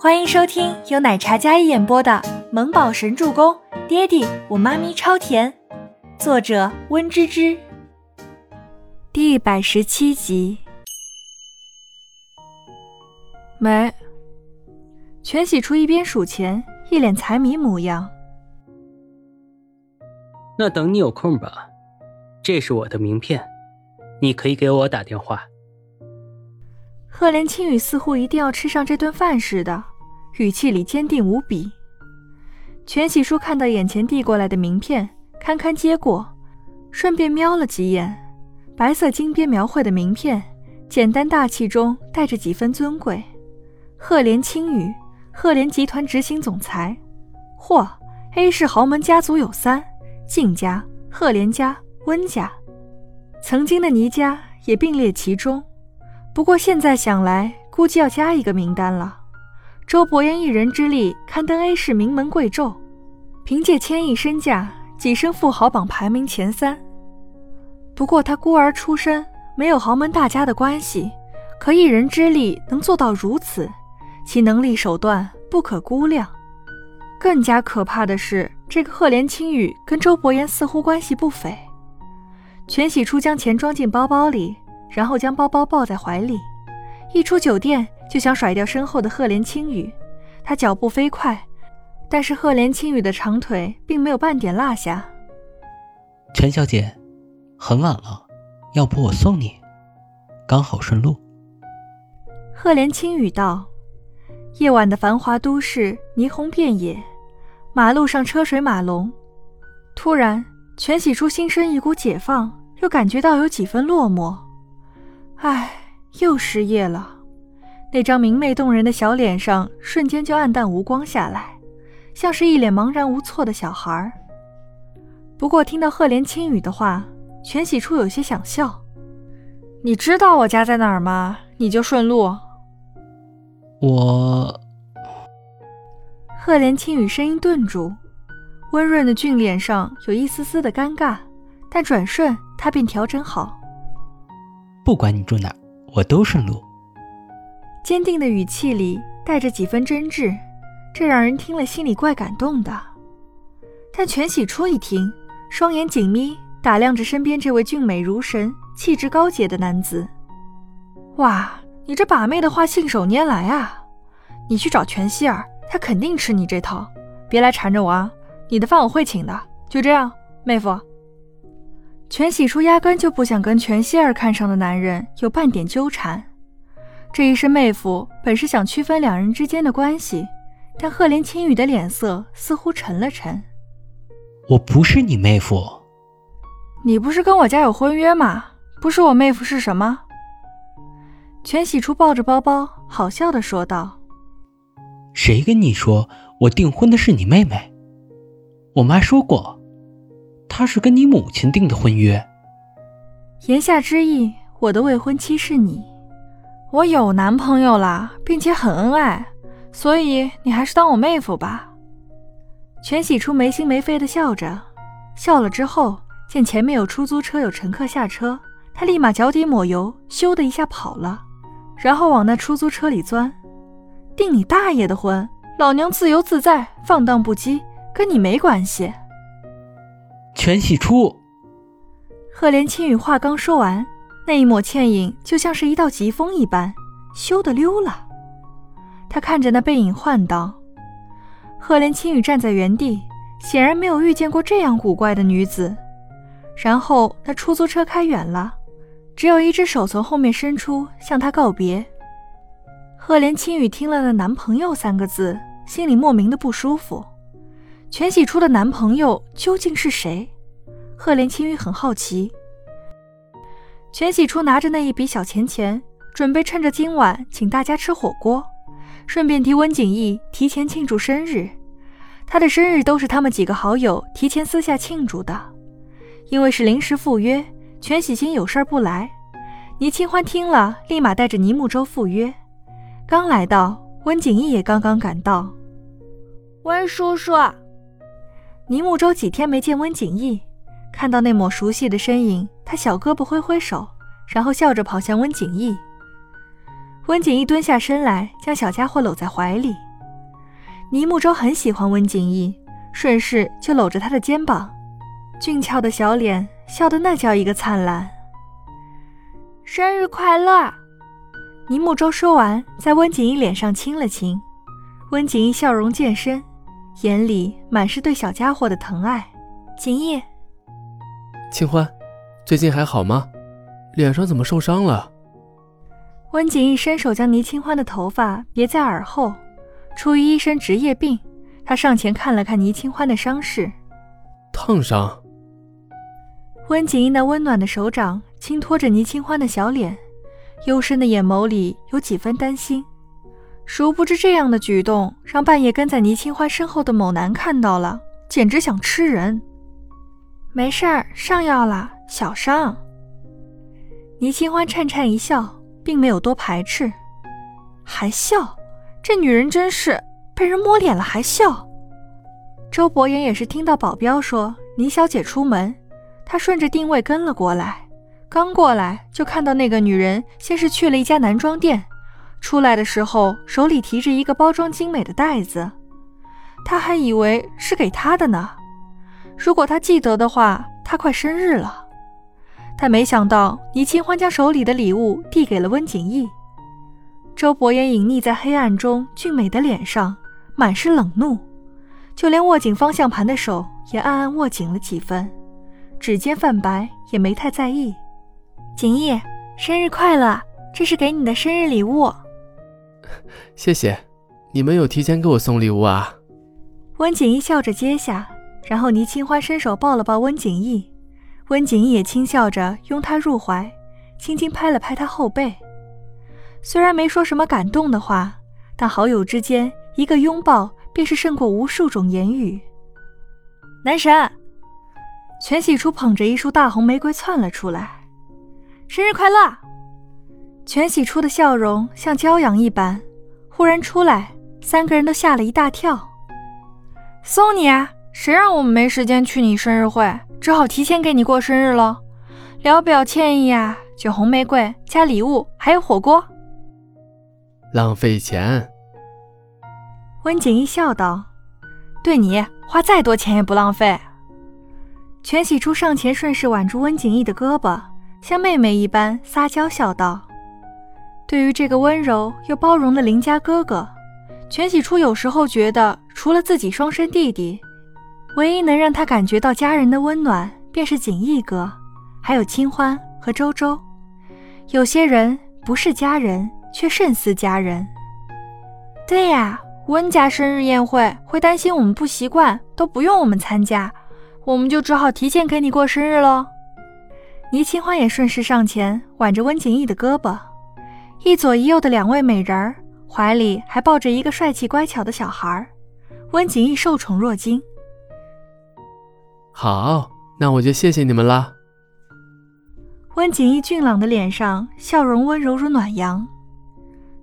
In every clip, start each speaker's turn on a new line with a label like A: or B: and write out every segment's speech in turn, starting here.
A: 欢迎收听由奶茶嘉一演播的《萌宝神助攻》，爹地我妈咪超甜，作者温芝芝。第一百十七集。没。全喜初一边数钱，一脸财迷模样。
B: 那等你有空吧，这是我的名片，你可以给我打电话。
A: 赫连青雨似乎一定要吃上这顿饭似的，语气里坚定无比。全喜叔看到眼前递过来的名片，堪堪接过，顺便瞄了几眼，白色金边描绘的名片，简单大气中带着几分尊贵。赫连青雨，赫连集团执行总裁。嚯，A 市豪门家族有三：靳家、赫连家、温家，曾经的倪家也并列其中。不过现在想来，估计要加一个名单了。周伯言一人之力刊登 A 市名门贵胄，凭借千亿身价跻身富豪榜排名前三。不过他孤儿出身，没有豪门大家的关系，可一人之力能做到如此，其能力手段不可估量。更加可怕的是，这个赫连青羽跟周伯言似乎关系不菲。全喜初将钱装进包包里。然后将包包抱在怀里，一出酒店就想甩掉身后的赫连青羽。他脚步飞快，但是赫连青羽的长腿并没有半点落下。
C: 全小姐，很晚了，要不我送你，刚好顺路。
A: 赫连青羽道：“夜晚的繁华都市，霓虹遍野，马路上车水马龙。突然，全喜初心生一股解放，又感觉到有几分落寞。”唉，又失业了。那张明媚动人的小脸上瞬间就暗淡无光下来，像是一脸茫然无措的小孩。不过听到赫连青羽的话，全喜初有些想笑。你知道我家在哪儿吗？你就顺路。
C: 我。
A: 赫连青羽声音顿住，温润的俊脸上有一丝丝的尴尬，但转瞬他便调整好。
C: 不管你住哪，我都顺路。
A: 坚定的语气里带着几分真挚，这让人听了心里怪感动的。但全喜初一听，双眼紧眯，打量着身边这位俊美如神、气质高洁的男子。哇，你这把妹的话信手拈来啊！你去找全希儿，他肯定吃你这套。别来缠着我啊！你的饭我会请的。就这样，妹夫。全喜初压根就不想跟全希儿看上的男人有半点纠缠。这一声妹夫本是想区分两人之间的关系，但赫连青羽的脸色似乎沉了沉。
C: 我不是你妹夫。
A: 你不是跟我家有婚约吗？不是我妹夫是什么？全喜初抱着包包，好笑的说道：“
C: 谁跟你说我订婚的是你妹妹？我妈说过。”他是跟你母亲订的婚约，
A: 言下之意，我的未婚妻是你。我有男朋友啦，并且很恩爱，所以你还是当我妹夫吧。全喜初没心没肺的笑着，笑了之后，见前面有出租车有乘客下车，他立马脚底抹油，咻的一下跑了，然后往那出租车里钻。订你大爷的婚，老娘自由自在，放荡不羁，跟你没关系。
C: 全喜初，
A: 赫连青羽话刚说完，那一抹倩影就像是一道疾风一般，咻的溜了。他看着那背影，唤道：“赫连青羽站在原地，显然没有遇见过这样古怪的女子。”然后那出租车开远了，只有一只手从后面伸出，向他告别。赫连青羽听了那“男朋友”三个字，心里莫名的不舒服。全喜初的男朋友究竟是谁？赫连青羽很好奇。全喜初拿着那一笔小钱钱，准备趁着今晚请大家吃火锅，顺便替温景逸提前庆祝生日。他的生日都是他们几个好友提前私下庆祝的，因为是临时赴约，全喜星有事不来。倪清欢听了，立马带着倪木舟赴约。刚来到，温景逸也刚刚赶到。
D: 温叔叔。
A: 倪木舟几天没见温景逸，看到那抹熟悉的身影，他小胳膊挥挥手，然后笑着跑向温景逸。温景逸蹲下身来，将小家伙搂在怀里，倪木舟很喜欢温景逸，顺势就搂着他的肩膀，俊俏的小脸笑得那叫一个灿烂。
D: 生日快乐！
A: 倪木舟说完，在温景逸脸上亲了亲。温景逸笑容渐深，眼里满是对小家伙的疼爱。景逸，
E: 清欢，最近还好吗？脸上怎么受伤了？
A: 温景逸伸手将倪清欢的头发别在耳后。出于一身职业病，他上前看了看倪清欢的伤势，
E: 烫伤。
A: 温景逸那温暖的手掌轻托着倪清欢的小脸，幽深的眼眸里有几分担心。殊不知这样的举动让半夜跟在倪清欢身后的某男看到了，简直想吃人。没事儿，上药了，小伤。倪清欢颤颤一笑，并没有多排斥，还笑。这女人真是被人摸脸了还笑。周伯言也是听到保镖说倪小姐出门，他顺着定位跟了过来。刚过来就看到那个女人先是去了一家男装店，出来的时候手里提着一个包装精美的袋子，他还以为是给他的呢。如果他记得的话，他快生日了。但没想到倪清欢将手里的礼物递给了温景逸。周伯言隐匿在黑暗中，俊美的脸上满是冷怒，就连握紧方向盘的手也暗暗握紧了几分，指尖泛白，也没太在意。景逸，生日快乐！这是给你的生日礼物。
E: 谢谢，你们有提前给我送礼物啊？
A: 温景逸笑着接下，然后倪清欢伸手抱了抱温景逸，温景逸也轻笑着拥他入怀，轻轻拍了拍他后背。虽然没说什么感动的话，但好友之间一个拥抱便是胜过无数种言语。男神，全喜初捧着一束大红玫瑰窜了出来，生日快乐！全喜初的笑容像骄阳一般，忽然出来，三个人都吓了一大跳。
D: 送你啊，谁让我们没时间去你生日会，只好提前给你过生日了，聊表歉意啊，酒红玫瑰加礼物，还有火锅。
E: 浪费钱，
A: 温景逸笑道：“
D: 对你花再多钱也不浪费。”
A: 全喜初上前顺势挽住温景逸的胳膊，像妹妹一般撒娇笑道：“对于这个温柔又包容的邻家哥哥，全喜初有时候觉得，除了自己双生弟弟，唯一能让他感觉到家人的温暖，便是景逸哥，还有清欢和周周。有些人不是家人。”却甚似家人。
D: 对呀，温家生日宴会会担心我们不习惯，都不用我们参加，我们就只好提前给你过生日喽。
A: 倪清欢也顺势上前挽着温景逸的胳膊，一左一右的两位美人儿，怀里还抱着一个帅气乖巧的小孩。温景逸受宠若惊。
E: 好，那我就谢谢你们啦。
A: 温景逸俊朗的脸上笑容温柔如暖阳。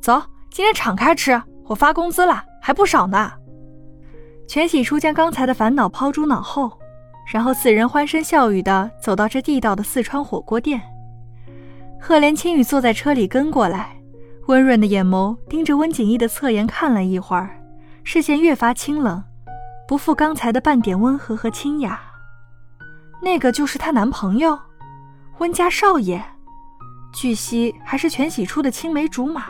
D: 走，今天敞开吃，我发工资了，还不少呢。
A: 全喜初将刚才的烦恼抛诸脑后，然后四人欢声笑语的走到这地道的四川火锅店。赫连青雨坐在车里跟过来，温润的眼眸盯着温景逸的侧颜看了一会儿，视线越发清冷，不复刚才的半点温和和清雅。那个就是她男朋友，温家少爷，据悉还是全喜初的青梅竹马。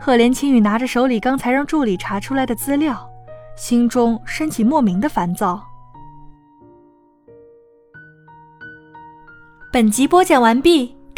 A: 赫连青雨拿着手里刚才让助理查出来的资料，心中升起莫名的烦躁。本集播讲完毕，